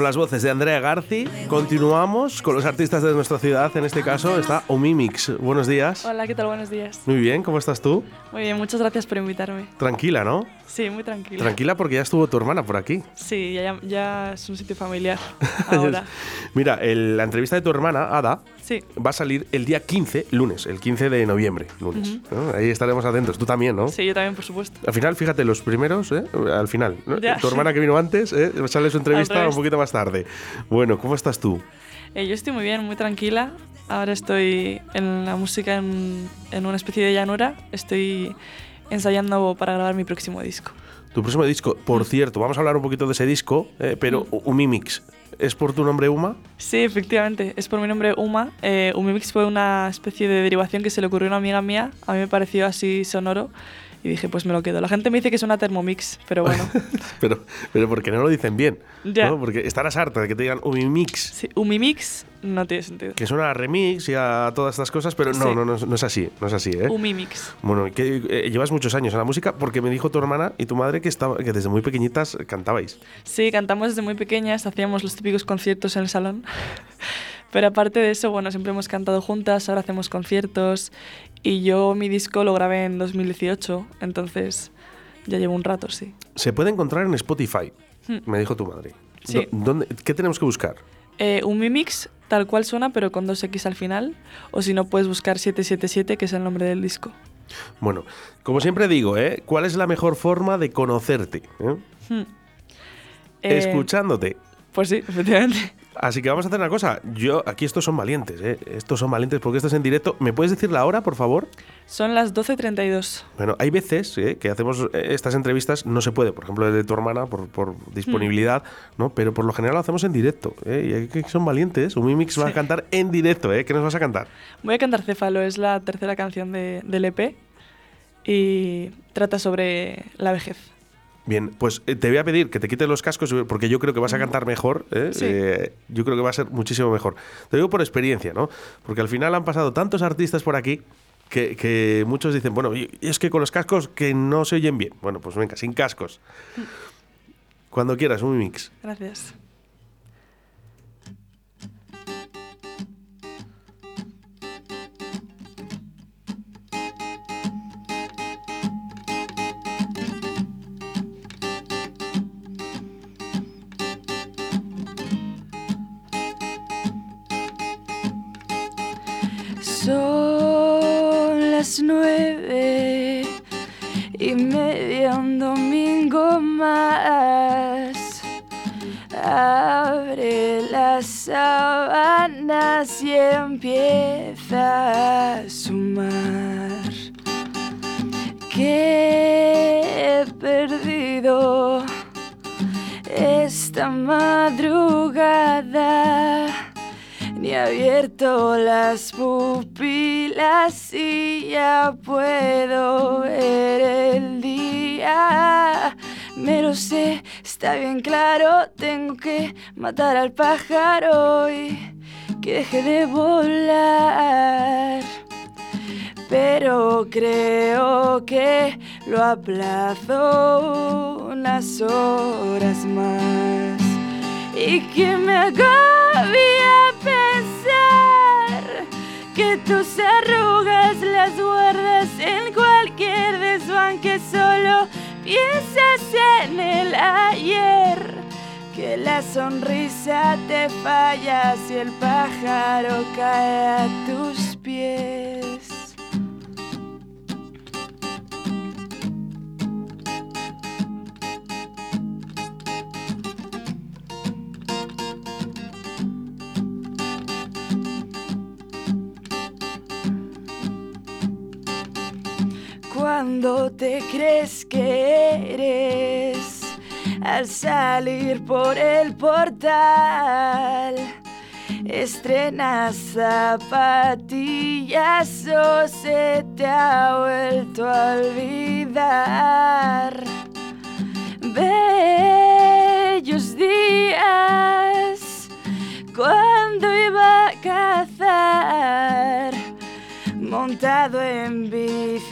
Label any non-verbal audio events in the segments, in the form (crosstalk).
Con las voces de Andrea Garci, continuamos con los artistas de nuestra ciudad. En este caso está Omimix. Buenos días. Hola, ¿qué tal? Buenos días. Muy bien, ¿cómo estás tú? Muy bien, muchas gracias por invitarme. Tranquila, ¿no? Sí, muy tranquila. Tranquila porque ya estuvo tu hermana por aquí. Sí, ya, ya es un sitio familiar (laughs) ahora. Mira, el- la entrevista de tu hermana, Ada, Sí, va a salir el día 15, lunes, el 15 de noviembre, lunes. ¿no? Ahí estaremos atentos. Tú también, ¿no? sí, yo también, por supuesto. Al final, fíjate, los primeros, ¿eh? al final. ¿no? Ya. Tu hermana que vino antes, ¿eh? sale su entrevista un poquito más tarde. Bueno, ¿cómo estás tú? Eh, yo estoy muy bien, muy tranquila. Ahora estoy en la música en, en una especie de llanura. Estoy ensayando para grabar mi próximo disco. Tu próximo disco, por cierto, vamos a hablar un poquito de ese disco, eh, pero Umimix, ¿es por tu nombre Uma? Sí, efectivamente, es por mi nombre Uma. Eh, Umimix fue una especie de derivación que se le ocurrió a una amiga mía. A mí me pareció así sonoro y dije, pues me lo quedo. La gente me dice que es una Thermomix, pero bueno. (laughs) Pero, pero porque no lo dicen bien. Ya. ¿no? Porque estarás harta de que te digan Umimix, Sí, Umimix no tiene sentido. que suena a remix y a todas estas cosas, pero no, Sí. no, no, no es así, no es así, ¿eh? Umimix. Bueno, que eh, llevas muchos años en la música porque me dijo tu hermana y tu madre que, estaba, que desde muy pequeñitas cantabais. Sí, cantamos desde muy pequeñas, hacíamos los típicos conciertos en el salón. Pero aparte de eso, bueno, siempre hemos cantado juntas, ahora hacemos conciertos. Y yo mi disco lo grabé en 2018, entonces ya llevo un rato, sí. Se puede encontrar en Spotify, Hmm. me dijo tu madre. Sí. ¿dónde- ¿Qué tenemos que buscar? Eh, un Mimix, tal cual suena, pero con dos X al final. O si no, puedes buscar 777, que es el nombre del disco. Bueno, como siempre digo, ¿eh? ¿cuál es la mejor forma de conocerte? eh? Hmm. Eh, Escuchándote. Pues sí, efectivamente. Así que vamos a hacer una cosa. Yo, aquí estos son valientes, ¿eh? Estos son valientes porque estás en directo. ¿Me puedes decir la hora, por favor? Son las 12.32. Bueno, hay veces ¿eh? que hacemos eh, estas entrevistas, no se puede, por ejemplo, el de tu hermana, por, por disponibilidad, ¿no? Pero por lo general lo hacemos en directo. ¿eh? Y hay que son valientes. Un Mimix va a cantar en directo, ¿eh? ¿Qué nos vas a cantar? Voy a cantar Céfalo, es la tercera canción de, del EP y trata sobre la vejez. Bien, pues eh, te voy a pedir que te quites los cascos porque yo creo que vas a cantar mejor. ¿eh? Sí. Eh, yo creo que va a ser muchísimo mejor. Te digo por experiencia, ¿no? Porque al final han pasado tantos artistas por aquí que, que muchos dicen, bueno, es que con los cascos que no se oyen bien. Bueno, pues venga, sin cascos. Cuando quieras, un mix. Gracias. Las nueve y media un domingo más. Abre las sábanas y empieza a sumar. Que he perdido esta madrugada. Ni abierto las pupilas y ya puedo ver el día. Me lo sé, está bien claro, tengo que matar al pájaro y que deje de volar. Pero creo que lo aplazo unas horas más. Y que me agobia pensar que tus arrugas las guardas en cualquier desván que solo piensas en el ayer. Que la sonrisa te falla si el pájaro cae a tus pies. Te crees que eres al salir por el portal. Estrenas zapatillas o se te ha vuelto a olvidar. Bellos días cuando iba a cazar montado en bicicleta,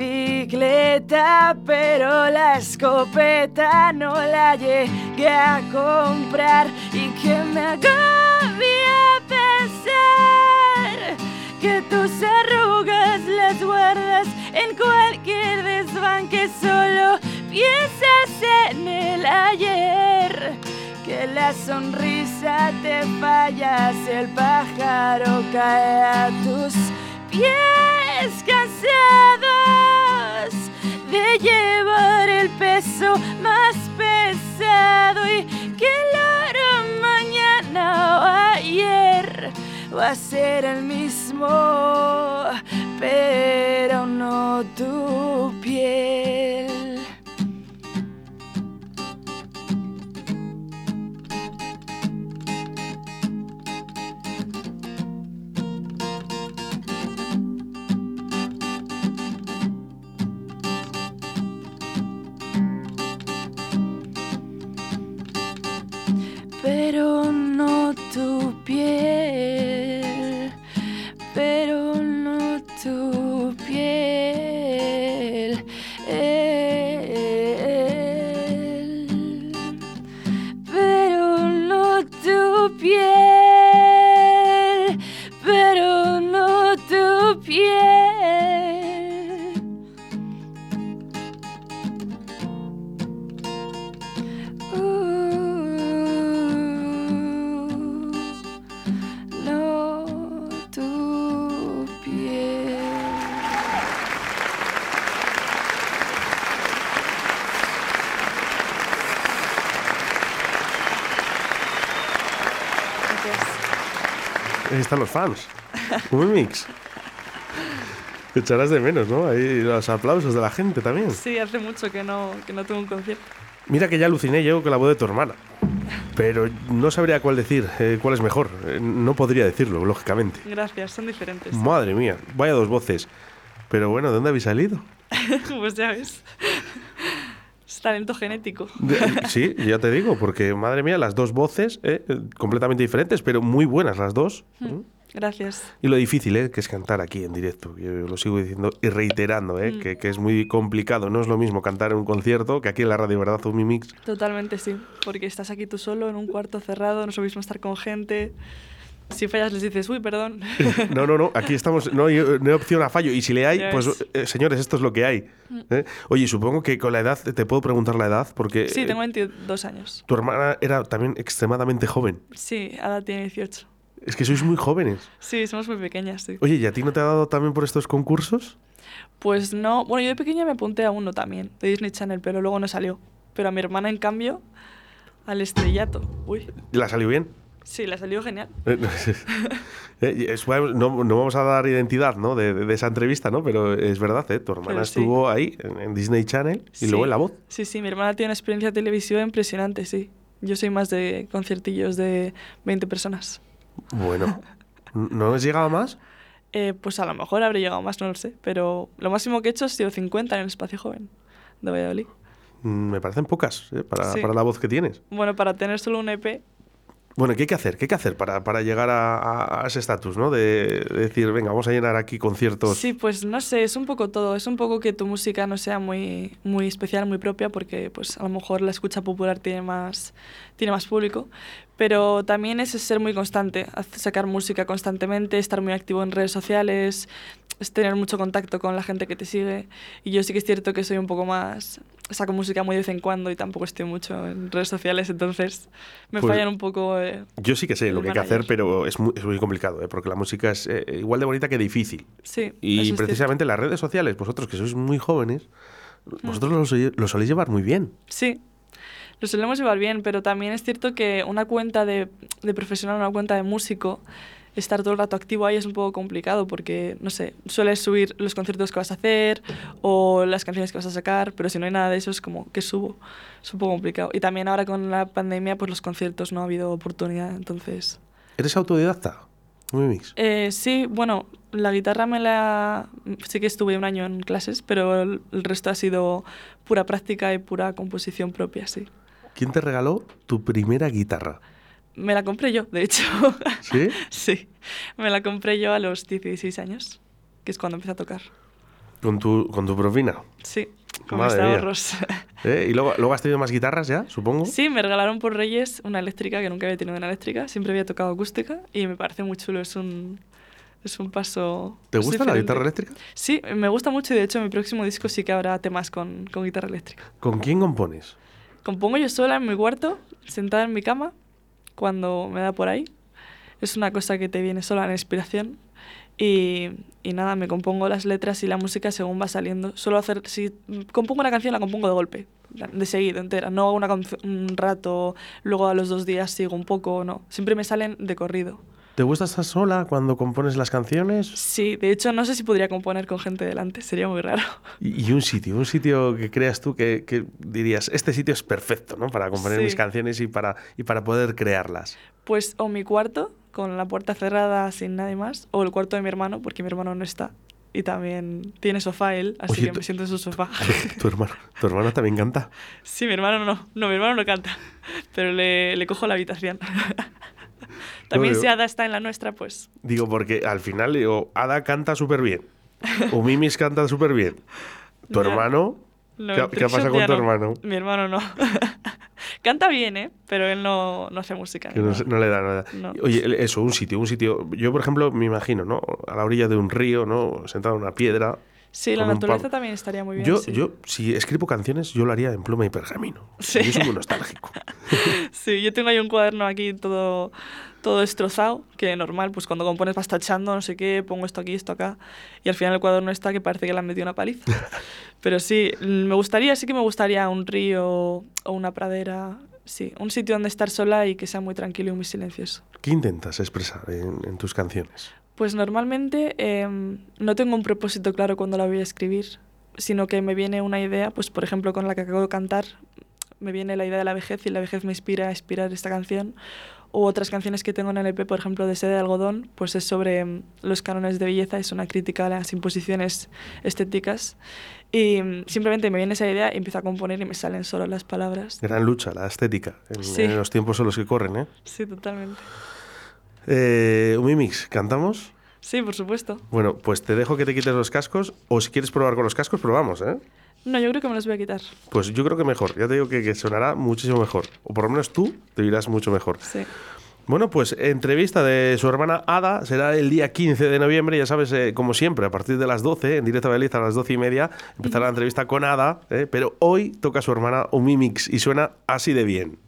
pero la escopeta no la llegué a comprar. Y que me agobia pensar que tus arrugas las guardas en cualquier desván que solo piensas en el ayer. Que la sonrisa te falla si el pájaro cae a tus pies cansados de llevar el peso más pesado y que el oro mañana o ayer va a ser el mismo, pero no tu piel. Tu Están los fans. Un mix. Te echarás de menos, ¿no? Ahí los aplausos de la gente también. Sí, hace mucho que no, que no tengo un concierto. Mira que ya aluciné yo con la voz de tu hermana. Pero no sabría cuál decir, eh, cuál es mejor. Eh, no podría decirlo, lógicamente. Gracias, son diferentes. Madre mía, vaya dos voces. Pero bueno, ¿de dónde habéis salido? (laughs) pues ya ves. Es talento genético. (laughs) Sí, ya te digo, porque madre mía, las dos voces, eh, eh, completamente diferentes, pero muy buenas las dos. ¿eh? Gracias. Y lo difícil, ¿eh? que es cantar aquí en directo. Yo lo sigo diciendo y reiterando, ¿eh? que, que es muy complicado. No es lo mismo cantar en un concierto que aquí en la radio, ¿verdad? Un mix. Totalmente sí. Porque estás aquí tú solo en un cuarto cerrado, no es lo mismo estar con gente. Si fallas les dices, uy, perdón. (laughs) No, no, no. Aquí estamos. No hay, no hay opción a fallo. Y si le hay, pues, eh, señores, esto es lo que hay. ¿eh? Oye, supongo que con la edad, te puedo preguntar la edad, porque sí, eh, tengo 22 años. tu hermana era también extremadamente joven. Sí, Ada tiene 18. Es que sois muy jóvenes. Sí, somos muy pequeñas, sí. Oye, ¿y a ti no te ha dado también por estos concursos? Pues no, bueno, yo de pequeña me apunté a uno también, de Disney Channel, pero luego no salió. Pero a mi hermana, en cambio, al estrellato. Uy, ¿La salió bien? Sí, le salió genial. Eh, (laughs) eh, no, no vamos a dar identidad ¿no? de, de esa entrevista, ¿no? pero es verdad, ¿eh? tu hermana sí. estuvo ahí en, Disney Channel y Sí. luego en La Voz. Sí, sí, mi hermana tiene una experiencia televisiva impresionante, sí. Yo soy más de conciertillos de 20 personas. Bueno, (laughs) ¿no has llegado más? Eh, pues a lo mejor habré llegado más, no lo sé. Pero lo máximo que he hecho ha sido 50 en el espacio joven de Valladolid. Mm, Me parecen pocas ¿eh? para, Sí. para la voz que tienes. Bueno, para tener solo un EP, Bueno, ¿qué hay que hacer? ¿Qué hay que hacer para, para llegar a, a- ese estatus, ¿no? De, de decir, venga, vamos a llenar aquí conciertos. Sí, pues no sé, es un poco todo. Es un poco que tu música no sea muy, muy especial, muy propia, porque pues a lo mejor la escucha popular tiene más, tiene más público. Pero también es ser muy constante, sacar música constantemente, estar muy activo en redes sociales, es tener mucho contacto con la gente que te sigue. Y yo sí que es cierto que soy un poco más... Saco música muy de vez en cuando y tampoco estoy mucho en redes sociales, entonces me Pues- fallan un poco... eh, Yo sí que sé lo que hay que hacer, pero es muy, es muy complicado, ¿eh? porque la música es eh, igual de bonita que difícil. sí, Y precisamente las redes sociales, vosotros que sois muy jóvenes, Mm. vosotros lo, sois- lo soléis llevar muy bien. Sí, lo solemos llevar bien, pero también es cierto que una cuenta de, de profesional, una cuenta de músico, estar todo el rato activo ahí es un poco complicado porque, no sé, sueles subir los conciertos que vas a hacer o las canciones que vas a sacar, pero si no hay nada de eso es como que subo. Es un poco complicado. Y también ahora con la pandemia, pues los conciertos no ha habido oportunidad, entonces... ¿Eres autodidacta? Muy mix. Eh, sí, bueno, la guitarra me la... Sí que estuve un año en clases, pero el, el resto ha sido pura práctica y pura composición propia, sí. ¿Quién te regaló tu primera guitarra? Me la compré yo, de hecho. (laughs) ¿Sí? sí, me la compré yo a los 16 años, que es cuando empecé a tocar. ¿Con tu, con tu propina? Sí, con Madre mis ahorros. (laughs) ¿Eh? ¿Y luego, luego has tenido más guitarras ya, supongo? Sí, me regalaron por Reyes una eléctrica que nunca había tenido una eléctrica, siempre había tocado acústica y me parece muy chulo, es un, es un paso. ¿Te gusta la diferente. guitarra eléctrica? Sí, me gusta mucho y de hecho en mi próximo disco sí que habrá temas con, con guitarra eléctrica. ¿Con quién compones? Compongo yo sola en mi cuarto, sentada en mi cama, cuando me da por ahí. Es una cosa que te viene sola en inspiración. Y, y nada, me compongo las letras y la música según va saliendo. Suelo hacer, si compongo una canción, la compongo de golpe, de seguido, entera. No hago una un rato, luego a los dos días sigo un poco, no. Siempre me salen de corrido. ¿Te gusta estar sola cuando compones las canciones? Sí, de hecho no sé si podría componer con gente delante, sería muy raro. (laughs) Y, y un sitio, un sitio que creas tú que, que dirías, este sitio es perfecto, ¿no? Para componer Sí. mis canciones y para, y para poder crearlas. Pues o mi cuarto, con la puerta cerrada sin nadie más, o el cuarto de mi hermano, porque mi hermano no está. Y también tiene sofá él, así Oye, que me siento en su sofá. (laughs) Tu hermano, tu hermano también canta. (laughs) sí, mi hermano no, no, mi hermano no canta, pero le, le cojo la habitación. (laughs) también digo- si Ada está en la nuestra, pues Digo, porque al final, digo, Ada canta súper bien. O (laughs) Mimis canta súper bien. Tu Ya. hermano, no, ¿qué, qué ha pasado con tu no. hermano? Mi hermano no. (laughs) canta bien, ¿eh? Pero él no, no hace música. No, no le da nada. No. Oye, eso, un sitio, un sitio. Yo, por ejemplo, me imagino, ¿no? A la orilla de un río, ¿no? Sentado en una piedra. Sí, la naturaleza también estaría muy bien. Yo, sí. yo, si escribo canciones, yo lo haría en pluma y pergamino. Sí. Yo soy muy nostálgico. (laughs) Sí, yo tengo ahí un cuaderno aquí todo, todo destrozado, que normal, pues cuando compones vas tachando, no sé qué, pongo esto aquí, esto acá, y al final el cuaderno está que parece que le han metido una paliza. (laughs) Pero sí, me gustaría, sí que me gustaría un río o una pradera, sí, un sitio donde estar sola y que sea muy tranquilo y muy silencioso. ¿Qué intentas expresar en, en tus canciones? Pues normalmente em, no tengo un propósito claro cuando la voy a escribir, sino que me viene una idea, pues por ejemplo con la que acabo de cantar, me viene la idea de la vejez y la vejez me inspira a inspirar esta canción. O otras canciones que tengo en el EP, por ejemplo, de Sede de Algodón, pues es sobre em, los cánones de belleza, es una crítica a las imposiciones estéticas. Y em, simplemente me viene esa idea y empiezo a componer y me salen solo las palabras. Gran lucha, la estética, en, Sí. en los tiempos en los que corren, ¿eh? Sí, totalmente. Eh un mimix, ¿cantamos? Sí, por supuesto. Bueno, pues te dejo que te quites los cascos, o si quieres probar con los cascos, probamos, ¿eh? No, yo creo que me los voy a quitar. Pues yo creo que mejor, ya te digo que, que sonará muchísimo mejor, o por lo menos tú te irás mucho mejor. Sí. Bueno, pues entrevista de su hermana Ada será el día 15 de noviembre, ya sabes, eh, como siempre, a partir de las 12, en directo a Beliz a las 12 y media, empezará la entrevista con Ada, eh, pero hoy toca su hermana un mimix y suena así de bien.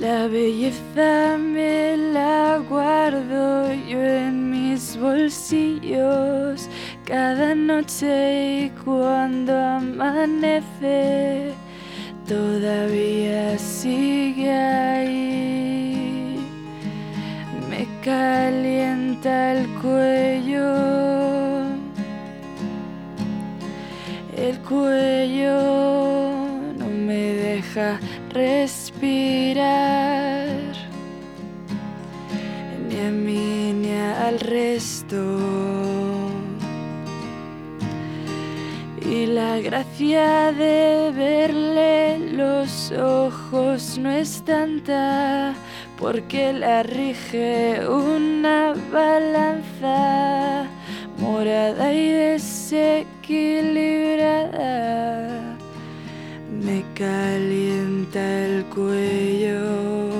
La belleza me la guardo yo en mis bolsillos. Cada noche y cuando amanece todavía sigue ahí. Me calienta el cuello, el cuello me deja respirar ni a mí ni al resto. Y la gracia de verle los ojos no es tanta, porque la rige una balanza morada y desequilibrada. Calienta el cuello,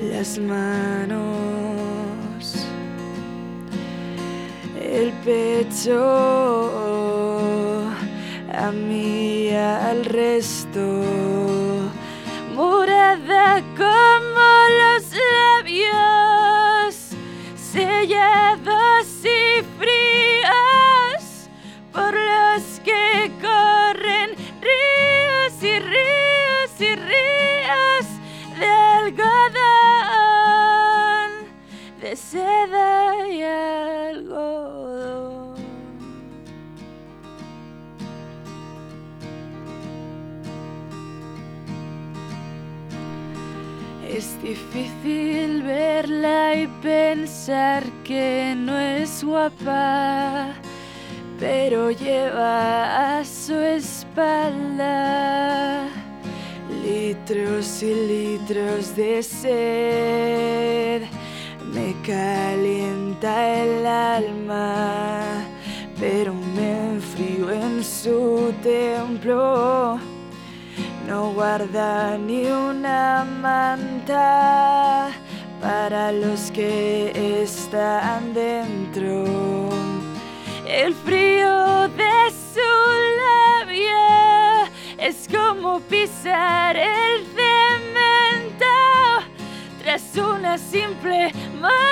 las manos, el pecho, a mí al resto, morada como y ríos y ríos de algodón, de seda y algodón. Es difícil verla y pensar que no es guapa, pero lleva a su espalda. Litros y litros de sed me calienta el alma, pero me enfrío en su templo. No guarda ni una manta para los que están dentro. El frío de su labia es como pisar el cemento tras una simple madrugada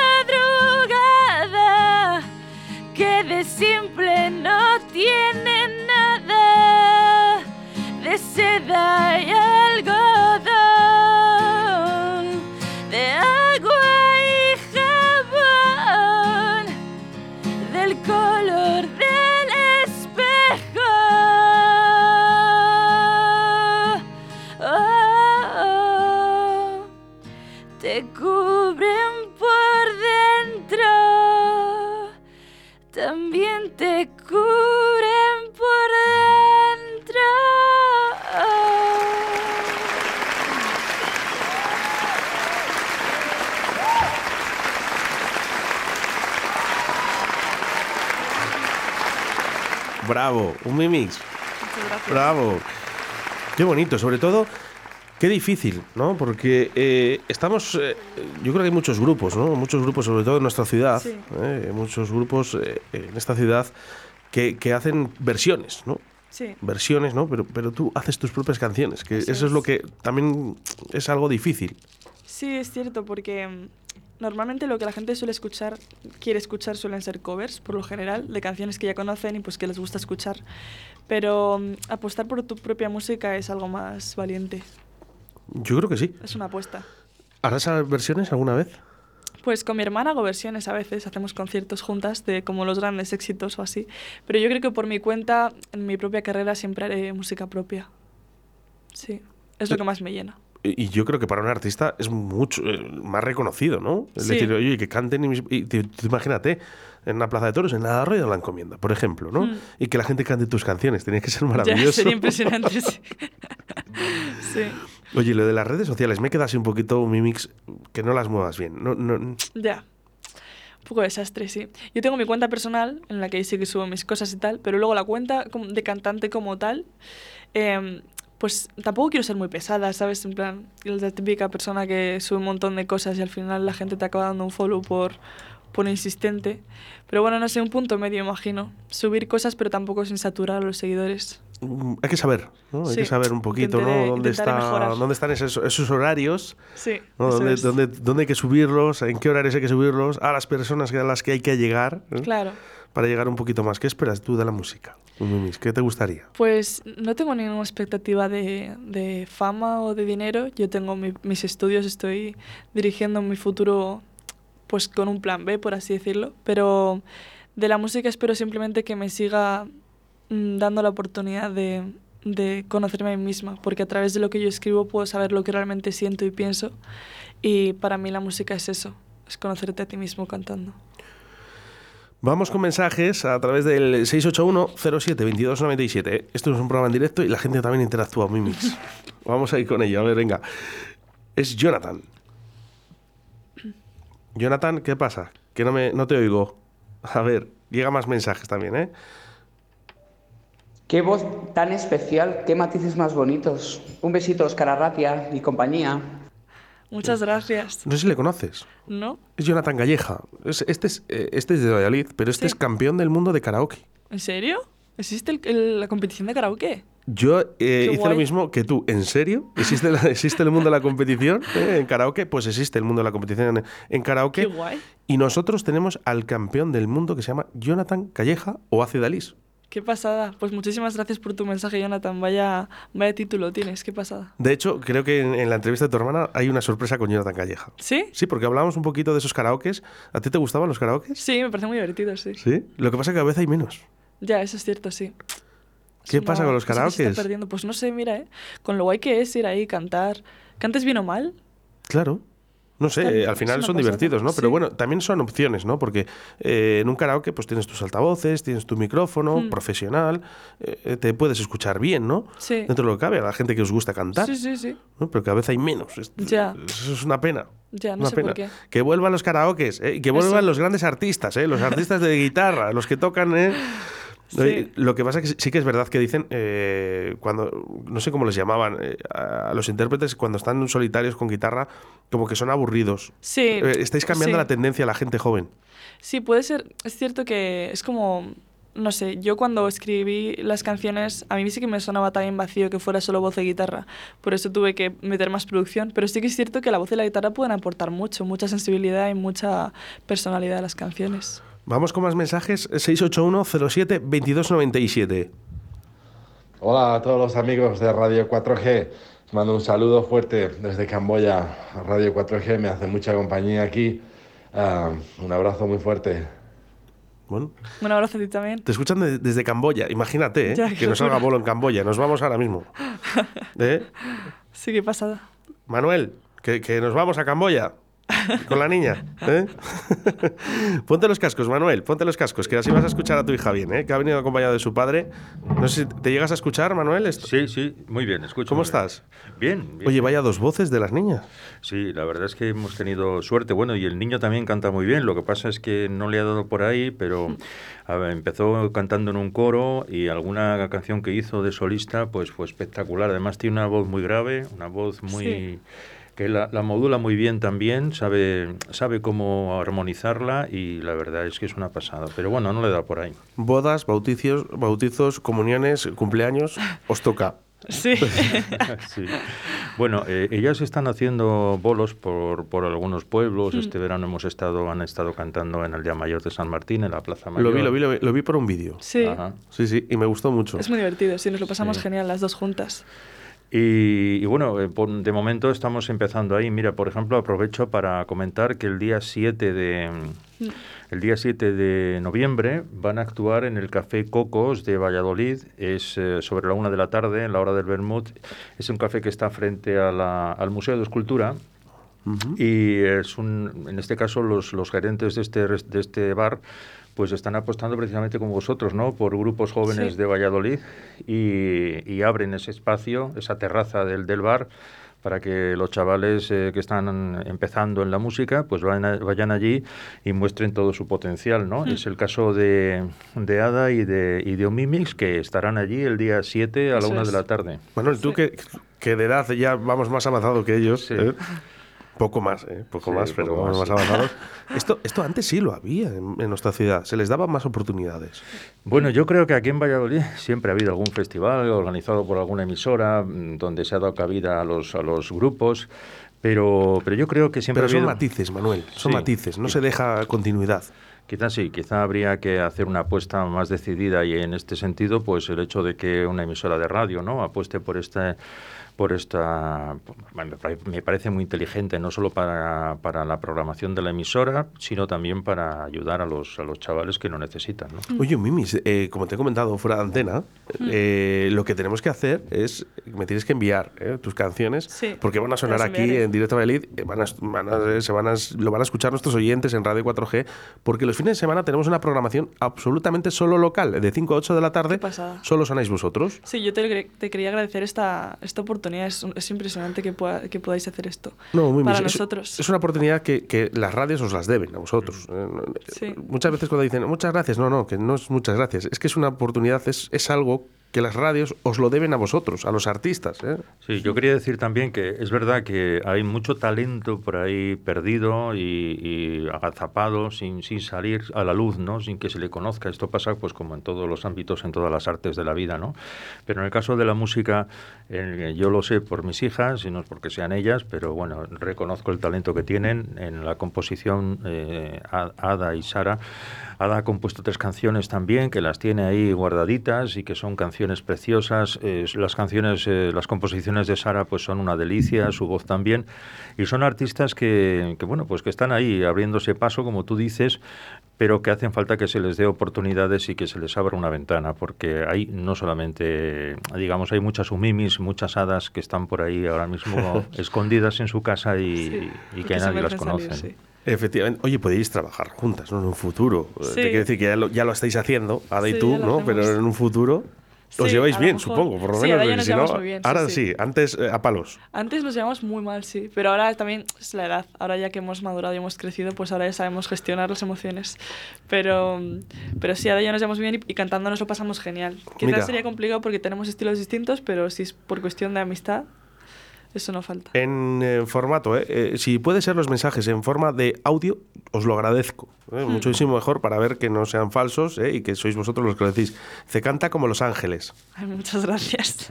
que de simple no tiene nada. De seda y algodón, Muchas gracias. Bravo. Qué bonito, sobre todo, qué difícil, ¿no? Porque eh, estamos, eh, yo creo que hay muchos grupos, ¿no? Muchos grupos, sobre todo en nuestra ciudad, Sí. ¿eh? muchos grupos en esta ciudad que, que hacen versiones, ¿no? Sí, Versiones, ¿no? Pero, pero tú haces tus propias canciones, que Eso eso es lo que también es algo difícil. sí, es cierto, porque mm, normalmente lo que la gente suele escuchar, quiere escuchar, suelen ser covers, por lo general, de canciones que ya conocen y pues que les gusta escuchar. Pero mm, apostar por tu propia música es algo más valiente, Yo creo que sí. es una apuesta. ¿Harás versiones alguna vez? Pues con mi hermana hago versiones a veces, hacemos conciertos juntas de como los grandes éxitos o así. Pero yo creo que por mi cuenta, en mi propia carrera, siempre haré música propia. Sí, es lo que más me llena. Y yo creo que para un artista es mucho eh, más reconocido, ¿no? Es Sí. decir, oye, que canten y, mis- y te- tú imagínate en una plaza de toros, en la Arroyo de la Encomienda, por ejemplo, ¿no? Mm. Y que la gente cante tus canciones, tenía que ser Ya, maravilloso. sería (laughs) impresionante, sí. (laughs) sí. Oye, lo de las redes sociales, me queda así un poquito un mimix que no las muevas bien. No, no, Ya. Un poco desastre, sí. Yo tengo mi cuenta personal en la que sí que subo mis cosas y tal, pero luego la cuenta de cantante como tal, em, pues tampoco quiero ser muy pesada, ¿sabes? En plan, la típica persona que sube un montón de cosas y al final la gente te acaba dando un follow por, por insistente. Pero bueno, no sé, un punto medio, imagino. Subir cosas, pero tampoco sin saturar a los seguidores. Hay que saber, ¿no? Hay Sí, que saber un poquito, intentaré- ¿no? Dónde, está, mejorar. dónde están esos, esos horarios, Sí, ¿no? Dónde, es. dónde- dónde hay que subirlos, en qué horarios hay que subirlos, a las personas a las que hay que llegar, ¿eh? Claro. para llegar un poquito más. ¿Qué esperas tú de la música? ¿Qué te gustaría? Pues no tengo ninguna expectativa de, de fama o de dinero. Yo tengo mi- mis estudios, estoy dirigiendo mi futuro pues con un plan B, por así decirlo. Pero de la música espero simplemente que me siga dando la oportunidad de, de conocerme a mí misma, porque a través de lo que yo escribo puedo saber lo que realmente siento y pienso. Y para mí la música es eso, es conocerte a ti mismo cantando. Vamos con mensajes a través del 681-07-2297. Esto es un programa en directo y la gente también interactúa, Mimix. (laughs) Vamos a ir con ello. A ver, venga. Es Jonathan. Jonathan, ¿qué pasa? Que no, me, no te oigo. A ver, llega más mensajes también, ¿eh? Qué voz tan especial, qué matices más bonitos. Un besito, Oscar Arratia y compañía. Muchas gracias. No sé si le conoces. ¿No? Es Jonathan Galleja. Es- este, es, eh, este es de Valladolid, pero este Sí. es campeón del mundo de karaoke. ¿En serio? ¿Existe el- el- la competición de karaoke? Yo eh, hice lo mismo que tú. ¿En serio? ¿Existe, la- (laughs) existe el mundo de la competición eh, en karaoke? Pues existe el mundo de la competición en, en karaoke. Qué guay. Y nosotros tenemos al campeón del mundo que se llama Jonathan Calleja o Ace Dalís. Qué pasada. Pues muchísimas gracias por tu mensaje, Jonathan. Vaya, vaya título tienes, qué pasada. De hecho, creo que en, en la entrevista de tu hermana hay una sorpresa con Jonathan Calleja. ¿Sí? Sí, porque hablábamos un poquito de esos karaokes. ¿A ti te gustaban los karaokes? Sí, me parece muy divertido, sí. Sí. Lo que pasa es que cada vez hay menos. Ya, eso es cierto, sí. Es ¿Qué una pasa con los se karaokes? está perdiendo. Pues no sé, mira, ¿eh? Con lo guay que es ir ahí, cantar. ¿Cantes bien o mal? Claro. No sé, También eh, al final son divertidos, ¿no? Pero bueno, también son opciones, ¿no? Porque eh, en un karaoke pues tienes tus altavoces, tienes tu micrófono Hmm. profesional, eh, te puedes escuchar bien, ¿no? Sí. Dentro de lo que cabe, a la gente que os gusta cantar, Sí, sí, sí. ¿no? Pero cada vez hay menos. Es- Ya. Eso es una pena. Ya, no Una sé pena. por qué. Que vuelvan los karaokes, ¿eh? y que vuelvan Eso. los grandes artistas, ¿eh? los artistas de guitarra, los que tocan. ¿eh? Sí. Lo que pasa es que sí que es verdad que dicen, eh, cuando, no sé cómo les llamaban, eh, a los intérpretes cuando están solitarios con guitarra, como que son aburridos. Sí. Eh, estáis cambiando sí. la tendencia a la gente joven. Sí, puede ser. Es cierto que es como. No sé, yo cuando escribí las canciones, a mí sí que me sonaba también vacío que fuera solo voz y guitarra. Por eso tuve que meter más producción. Pero sí que es cierto que la voz y la guitarra pueden aportar mucho, mucha sensibilidad y mucha personalidad a las canciones. Vamos con más mensajes. 681-07-2297. Hola a todos los amigos de Radio 4G. Os mando un saludo fuerte desde Camboya. Radio 4G me hace mucha compañía aquí. Ah, un abrazo muy fuerte. Bueno, Un abrazo a ti también. te escuchan de- desde Camboya. Imagínate, ¿eh? Ya, que nos salga bolo en Camboya. Nos vamos ahora mismo. (laughs) ¿Eh? Sí, qué pasada. Manuel, que, que nos vamos a Camboya con la niña. ¿eh? (laughs) ponte los cascos, Manuel, ponte los cascos, que así vas a escuchar a tu hija bien, ¿eh? que ha venido acompañado de su padre. No sé si te llegas a escuchar, Manuel. Esto- Sí, sí, muy bien, escucho. ¿Cómo estás? Bien, bien. Oye, vaya dos voces de las niñas. Sí, la verdad es que hemos tenido suerte. Bueno, y el niño también canta muy bien. Lo que pasa es que no le ha dado por ahí, pero a ver, empezó cantando en un coro y alguna canción que hizo de solista, pues fue espectacular. Además tiene una voz muy grave, una voz muy Sí. Que la, la modula muy bien también, sabe sabe cómo armonizarla y la verdad es que es una pasada. Pero bueno, no le da por ahí. Bodas, bauticios, bautizos, comuniones, cumpleaños, os toca. Sí. (laughs) Sí. Bueno, eh, ellas están haciendo bolos por, por algunos pueblos. Este verano hemos estado, han estado cantando en el Día Mayor de San Martín, en la Plaza Mayor. Lo vi, lo vi, lo vi, lo vi por un vídeo. sí. Ajá. Sí, sí, y me gustó mucho. Es muy divertido, sí, nos lo pasamos Sí. genial las dos juntas. Y, y bueno, eh, de momento estamos empezando ahí. Mira, por ejemplo, aprovecho para comentar que el día 7 de el día 7 de noviembre van a actuar en el Café Cocos de Valladolid. Es eh, sobre la una de la tarde, en la hora del Bermud. Es un café que está frente a la- al Museo de Escultura. Y es un, en este caso los, los gerentes de este, de este bar pues están apostando precisamente como vosotros, ¿no? Por grupos jóvenes Sí. de Valladolid y, y abren ese espacio, esa terraza del, del bar para que los chavales eh, que están empezando en la música pues vayan, a- vayan allí y muestren todo su potencial, ¿no? Es el caso de, de Ada y de, y de Omimix que estarán allí el día 7 a la Eso una es. de la tarde. Manuel, tú Sí. que, que de edad ya vamos más avanzado que ellos. Sí. ¿eh? (laughs) Poco más, ¿eh? Poco Sí, más, pero poco más, avanzados. (laughs) Esto, esto antes sí lo había en, en nuestra ciudad. Se les daban más oportunidades. Bueno, yo creo que aquí en Valladolid siempre ha habido algún festival organizado por alguna emisora mm, donde se ha dado cabida a los, a los grupos, pero, pero yo creo que siempre Pero ha son matices, Manuel. Son Sí. matices. No se deja continuidad. Quizás sí, quizá habría que hacer una apuesta más decidida y en este sentido, pues el hecho de que una emisora de radio, ¿no? Apueste por este por esta me pare- me parece muy inteligente no solo para, para la programación de la emisora sino también para ayudar a los a los chavales que lo necesitan ¿no? Oye, Mimis, eh, como te he comentado fuera de antena, eh, lo que tenemos que hacer es, me tienes que enviar eh, tus canciones, Sí, porque van a sonar aquí enviaré. en directo a Valladolid, eh, van a, van a- se van a, lo van a escuchar nuestros oyentes en Radio 4G, porque los fines de semana tenemos una programación absolutamente solo local, de 5 a 8 de la tarde, solo sonáis vosotros. Sí, yo te, te quería agradecer esta, esta oportunidad. Es, un- es impresionante que, pueda- que podáis hacer esto. No, Mimis, para nosotros. Es, una oportunidad que, que las radios os las deben a vosotros. Eh, no- Sí. Muchas veces cuando dicen muchas gracias, no, no, que no es muchas gracias. Es que es una oportunidad, es, es algo que las radios os lo deben a vosotros, a los artistas. ¿eh? Sí, yo quería decir también que es verdad que hay mucho talento por ahí perdido y, y agazapado sin, sin salir a la luz, ¿no? Sin que se le conozca. Esto pasa pues como en todos los ámbitos, en todas las artes de la vida, ¿no? Pero en el caso de la música, eh, yo lo sé por mis hijas, y no es porque sean ellas, pero bueno, reconozco el talento que tienen en la composición eh, Ada y Sara. Ada ha compuesto tres canciones también, que las tiene ahí guardaditas y que son canciones preciosas. Eh, las canciones, eh, las composiciones de Sara pues son una delicia, su voz también. Y son artistas que, que, bueno, pues que están ahí abriéndose paso, como tú dices, pero que hacen falta que se les dé oportunidades y que se les abra una ventana, porque hay no solamente, digamos, hay muchas umimis, muchas hadas que están por ahí ahora mismo (laughs) escondidas en su casa y, que nadie las conoce. Efectivamente. Oye, podéis trabajar juntas, ¿no? En un futuro. Te quiero decir que ya lo, ya lo estáis haciendo, Ada y tú, ¿no? Pero en un futuro os lleváis bien, supongo, por lo menos. si no, muy bien, ahora sí, antes eh, a palos. Antes nos llevamos muy mal, sí. Pero ahora también es la edad. Ahora ya que hemos madurado y hemos crecido, pues ahora ya sabemos gestionar las emociones. Pero, pero sí, ahora ya nos llevamos bien y, cantando nos lo pasamos genial. Quizás sería complicado porque tenemos estilos distintos, pero si es por cuestión de amistad, eso no falta. En eh, formato, eh, eh, si puede ser los mensajes en forma de audio, os lo agradezco. Hmm. Muchísimo mejor para ver que no sean falsos y que sois vosotros los que lo decís. Se canta como Los Ángeles. muchas gracias.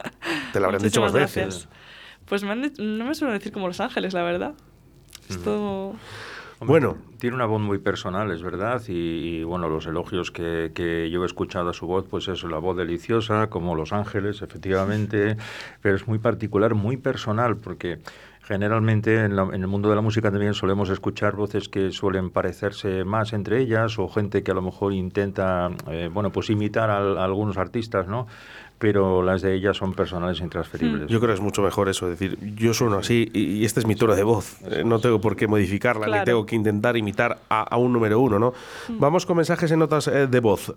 (laughs) Te lo habrán dicho más veces. Pues no me suelen decir como Los Ángeles, la verdad. Esto bueno. Tiene una voz muy personal, es verdad, y, bueno, los elogios que, que, yo he escuchado a su voz, pues es la voz deliciosa, como Los Ángeles, efectivamente, pero es muy particular, muy personal, porque generalmente en, el mundo de la música también solemos escuchar voces que suelen parecerse más entre ellas, o gente que a lo mejor intenta, eh, bueno, pues imitar a algunos artistas, ¿no? Pero las de ellas son personales e intransferibles. Yo creo que es mucho mejor eso, decir, yo sueno así y, este es mi tono de voz, eh, no tengo por qué modificarla, ni tengo que intentar imitar a, un número uno, ¿no? Mm. Vamos con mensajes en notas eh, de voz.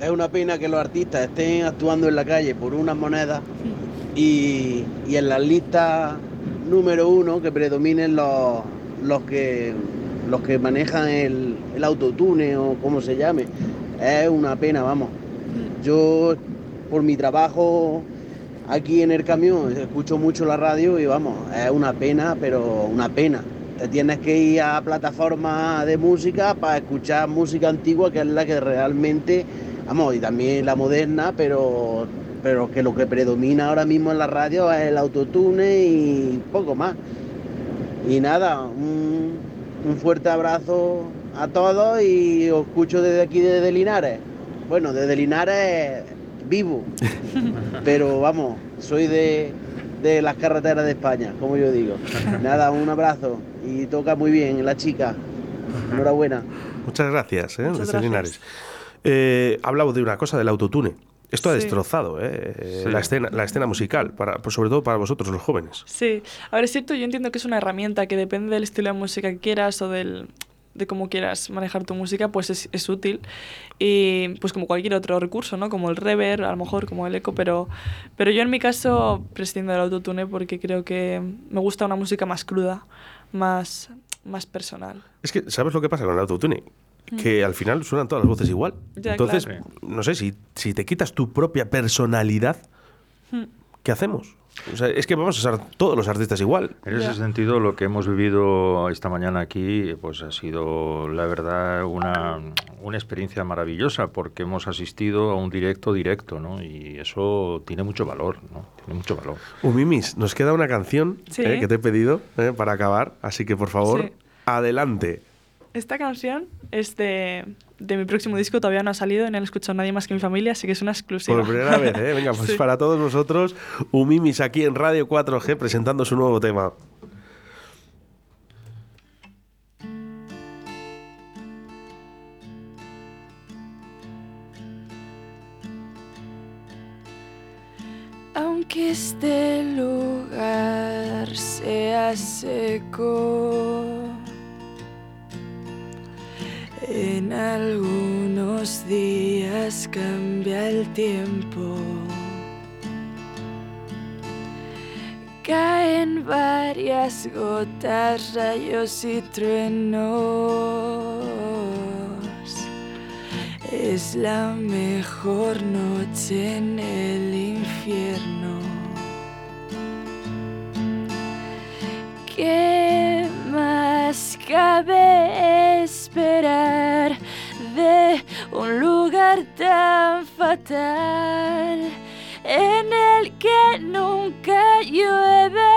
Es una pena que los artistas estén actuando en la calle por unas monedas y, y en las listas número uno que predominen los, los que los que manejan el, el autotune o como se llame. Es una pena, vamos. Yo, por mi trabajo aquí en el camión, escucho mucho la radio y vamos, es una pena, pero una pena. Te tienes que ir a plataformas de música para escuchar música antigua, que es la que realmente, vamos, y también la moderna, pero, pero que lo que predomina ahora mismo en la radio es el autotune y poco más. Y nada, un, un fuerte abrazo a todos y os escucho desde aquí, desde Linares. Bueno, desde Linares vivo, (laughs) pero vamos, soy de, las carreteras de España, como yo digo. Nada, un abrazo y toca muy bien la chica. Enhorabuena. Muchas gracias, ¿eh? desde Linares. Eh, hablamos de una cosa, del autotune. Esto ha destrozado ¿eh? la, escena, la escena musical, para, pues sobre todo para vosotros, los jóvenes. Sí, a ver, es cierto, yo entiendo que es una herramienta que depende del estilo de música que quieras o del, de cómo quieras manejar tu música, pues es, es, útil. Y pues como cualquier otro recurso, ¿no? Como el reverb, a lo mejor como el eco, pero, pero yo en mi caso prescindo del autotune porque creo que me gusta una música más cruda, más, más personal. Es que, ¿sabes lo que pasa con el autotune? Mm. Que al final suenan todas las voces igual. Entonces, no sé, si, si te quitas tu propia personalidad, mm. ¿Qué hacemos? es que vamos a ser todos los artistas igual. En ese sentido, lo que hemos vivido esta mañana aquí, pues ha sido, la verdad, una, una experiencia maravillosa, porque hemos asistido a un directo directo, ¿no? Y eso tiene mucho valor, ¿no? Tiene mucho valor. Umimis, nos queda una canción eh, que te he pedido eh, para acabar, así que por favor, adelante. Esta canción es de, mi próximo disco, todavía no ha salido, no la escuchado nadie más que mi familia, así que es una exclusiva. Por primera vez, ¿eh? Venga, (laughs) pues para todos vosotros, Umimis aquí en Radio 4G presentando su nuevo tema. Aunque este lugar sea seco en algunos días cambia el tiempo. Caen varias gotas, rayos y truenos. Es la mejor noche en el infierno. ¿Qué más cabe un lugar tan fatal en el que nunca llueve?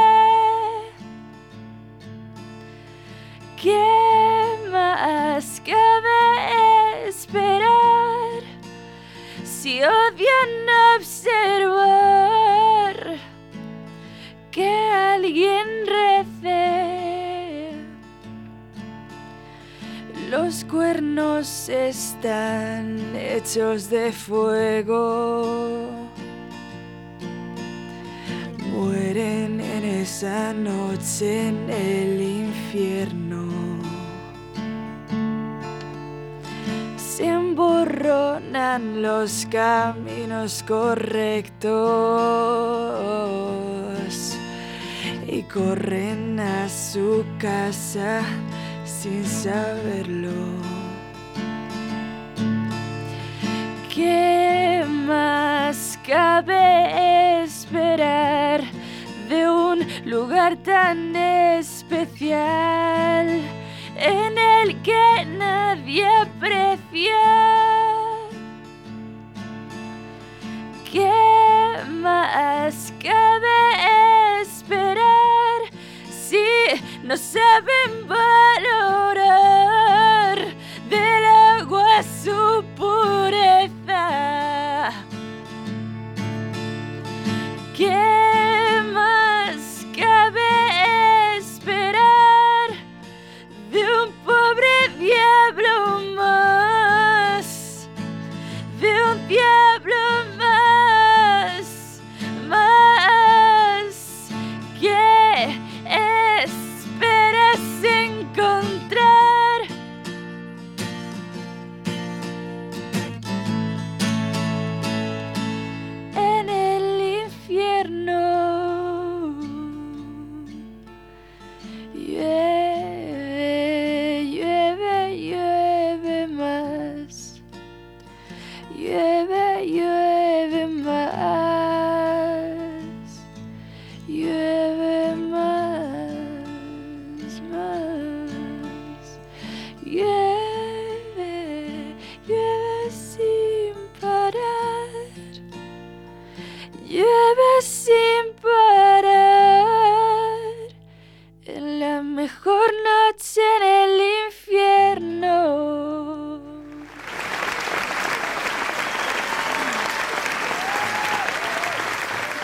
¿Qué más cabe esperar si odian observar que alguien rece? Los cuernos están hechos de fuego. Mueren en esa noche en el infierno. Se emborronan los caminos correctos y corren a su casa sin saberlo. ¿Qué más cabe esperar de un lugar tan especial en el que nadie aprecia? ¿Qué más cabe no saben valorar del agua su pureza?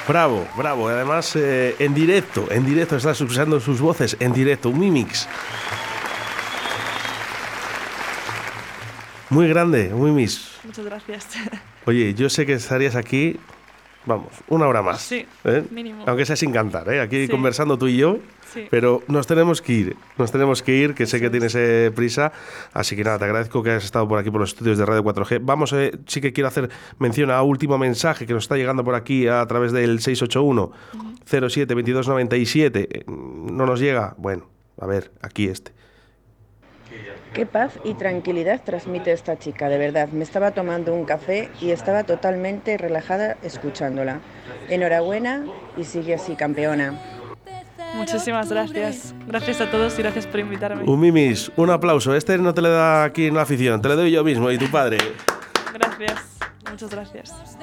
Bravo, bravo. Además, eh, en directo, en directo, estás usando sus voces en directo, un mimix. Muy grande, un mimix. Muchas gracias. (laughs) Oye, yo sé que estarías aquí, vamos, una hora más. Sí, ¿eh? mínimo. Aunque sea sin cantar, ¿eh? aquí Sí. conversando tú y yo. Sí. Pero nos tenemos que ir, nos tenemos que ir, que sé que tienes eh, prisa. Así que nada, te agradezco que hayas estado por aquí por los estudios de Radio 4G. Vamos, eh, sí que quiero hacer mención a último mensaje que nos está llegando por aquí a través del 681 07 22 97. Eh, No nos llega, bueno, a ver, aquí este. Qué paz y tranquilidad transmite esta chica, de verdad. Me estaba tomando un café y estaba totalmente relajada escuchándola. Enhorabuena y sigue así, campeona. Muchísimas gracias. Gracias a todos y gracias por invitarme. Un mimis, un aplauso. Este no te le da aquí en la afición, te le doy yo mismo y tu padre. Gracias. Muchas gracias.